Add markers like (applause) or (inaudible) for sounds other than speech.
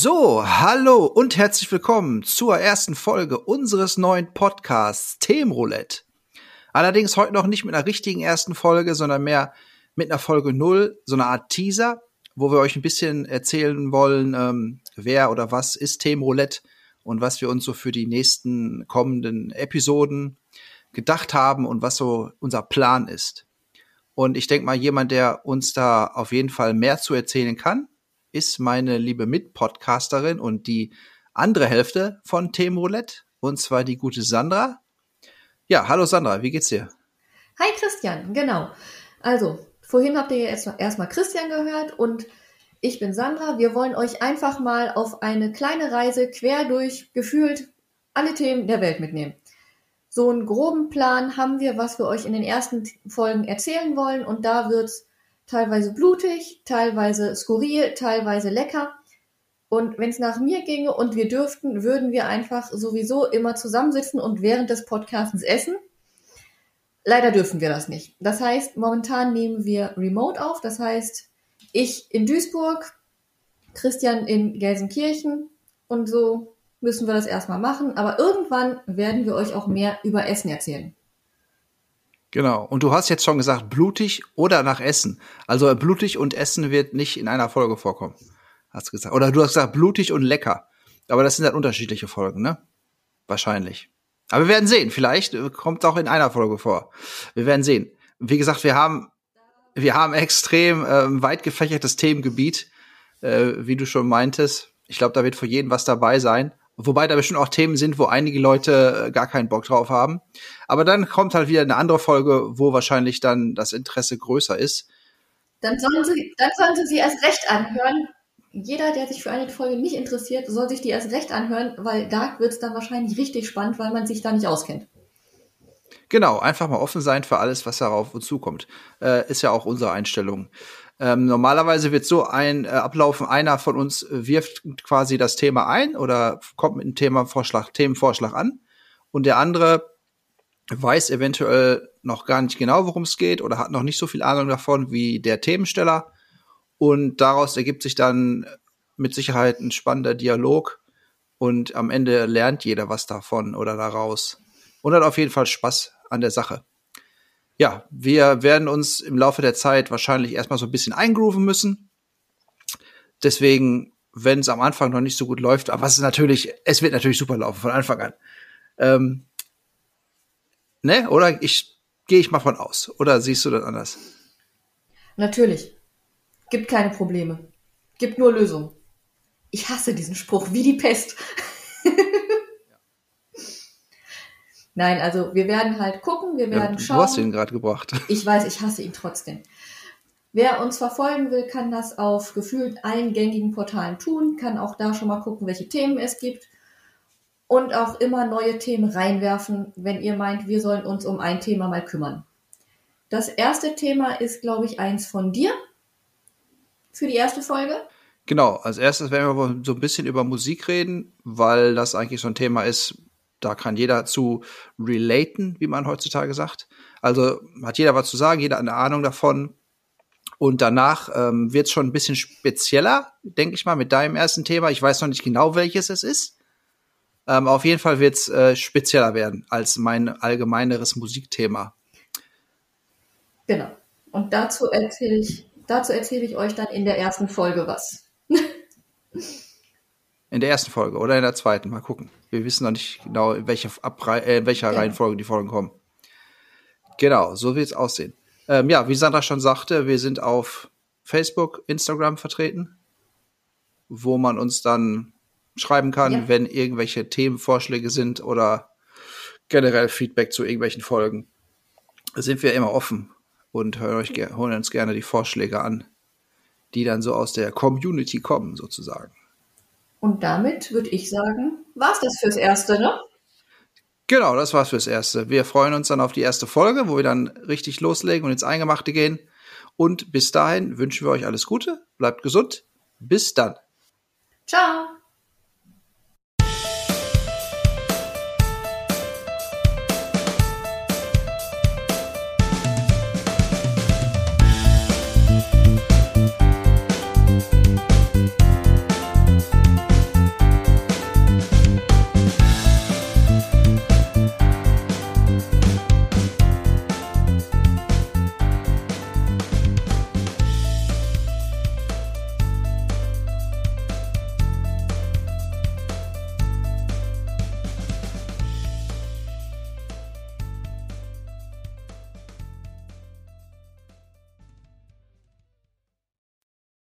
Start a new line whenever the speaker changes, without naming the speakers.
So, hallo und herzlich willkommen zur ersten Folge unseres neuen Podcasts Themenroulette. Allerdings heute noch nicht mit einer richtigen ersten Folge, sondern mehr mit einer Folge null, so eine Art Teaser, wo wir euch ein bisschen erzählen wollen, ähm, wer oder was ist Themenroulette und was wir uns so für die nächsten kommenden Episoden gedacht haben und was so unser Plan ist. Und ich denke mal, jemand, der uns da auf jeden Fall mehr zu erzählen kann, ist meine liebe Mitpodcasterin und die andere Hälfte von Themenroulette, und zwar die gute Sandra. Ja, hallo Sandra, wie geht's dir?
Hi Christian, genau. Also, vorhin habt ihr ja erstmal Christian gehört und ich bin Sandra. Wir wollen euch einfach mal auf eine kleine Reise quer durch gefühlt alle Themen der Welt mitnehmen. So einen groben Plan haben wir, was wir euch in den ersten Folgen erzählen wollen und da wird's teilweise blutig, teilweise skurril, teilweise lecker. Und wenn es nach mir ginge und wir dürften, würden wir einfach sowieso immer zusammensitzen und während des Podcasts essen. Leider dürfen wir das nicht. Das heißt, momentan nehmen wir remote auf. Das heißt, ich in Duisburg, Christian in Gelsenkirchen und so müssen wir das erstmal machen. Aber irgendwann werden wir euch auch mehr über Essen erzählen.
Genau. Und du hast jetzt schon gesagt, blutig oder nach Essen. Also blutig und Essen wird nicht in einer Folge vorkommen. Hast du gesagt. Oder du hast gesagt, blutig und lecker. Aber das sind halt unterschiedliche Folgen, ne? Wahrscheinlich. Aber wir werden sehen. Vielleicht äh, kommt auch in einer Folge vor. Wir werden sehen. Wie gesagt, wir haben, wir haben extrem ähm, weit gefächertes Themengebiet, äh, wie du schon meintest. Ich glaube, da wird für jeden was dabei sein. Wobei da bestimmt auch Themen sind, wo einige Leute äh, gar keinen Bock drauf haben. Aber dann kommt halt wieder eine andere Folge, wo wahrscheinlich dann das Interesse größer ist.
Dann sollen Sie, dann sollen Sie sie erst recht anhören. Jeder, der sich für eine Folge nicht interessiert, soll sich die erst recht anhören, weil da wird es dann wahrscheinlich richtig spannend, weil man sich da nicht auskennt.
Genau, einfach mal offen sein für alles, was darauf uns zukommt. Äh, ist ja auch unsere Einstellung. Ähm, normalerweise wird so ein äh, ablaufen, einer von uns wirft quasi das Thema ein oder kommt mit einem Themavorschlag, Themenvorschlag an und der andere weiß eventuell noch gar nicht genau, worum es geht oder hat noch nicht so viel Ahnung davon wie der Themensteller und daraus ergibt sich dann mit Sicherheit ein spannender Dialog und am Ende lernt jeder was davon oder daraus und hat auf jeden Fall Spaß an der Sache ja, wir werden uns im Laufe der Zeit wahrscheinlich erstmal so ein bisschen eingrooven müssen. Deswegen, wenn es am Anfang noch nicht so gut läuft, aber es ist natürlich, es wird natürlich super laufen von Anfang an. Ähm, ne? Oder ich gehe ich mal von aus. Oder siehst du das anders?
Natürlich. Gibt keine Probleme. Gibt nur Lösungen. Ich hasse diesen Spruch wie die Pest. Nein, also wir werden halt gucken, wir werden ja, schauen.
Du hast ihn gerade gebracht. (laughs)
Ich weiß, ich hasse ihn trotzdem. Wer uns verfolgen will, kann das auf gefühlt allen gängigen Portalen tun, kann auch da schon mal gucken, welche Themen es gibt und auch immer neue Themen reinwerfen, wenn ihr meint, wir sollen uns um ein Thema mal kümmern. Das erste Thema ist, glaube ich, eins von dir für die erste Folge.
Genau, als erstes werden wir so ein bisschen über Musik reden, weil das eigentlich so ein Thema ist, da kann jeder zu relaten, wie man heutzutage sagt. Also hat jeder was zu sagen, jeder eine Ahnung davon. Und danach ähm, wird es schon ein bisschen spezieller, denke ich mal, mit deinem ersten Thema. Ich weiß noch nicht genau, welches es ist. Ähm, auf jeden Fall wird es äh, spezieller werden als mein allgemeineres Musikthema.
Genau. Und dazu erzähle ich, dazu erzähle ich euch dann in der ersten Folge was.
In der ersten Folge oder in der zweiten. Mal gucken. Wir wissen noch nicht genau, in welcher, Abrei äh, in welcher ja. Reihenfolge die Folgen kommen. Genau, so wird es aussehen. Ähm, ja, wie Sandra schon sagte, wir sind auf Facebook, Instagram vertreten, wo man uns dann schreiben kann, ja. wenn irgendwelche Themenvorschläge sind oder generell Feedback zu irgendwelchen Folgen. Da sind wir immer offen und hören, euch, holen uns gerne die Vorschläge an, die dann so aus der Community kommen, sozusagen.
Und damit würde ich sagen, war's das fürs Erste, ne?
Genau, das war's fürs Erste. Wir freuen uns dann auf die erste Folge, wo wir dann richtig loslegen und ins Eingemachte gehen. Und bis dahin wünschen wir euch alles Gute, bleibt gesund. Bis dann.
Ciao.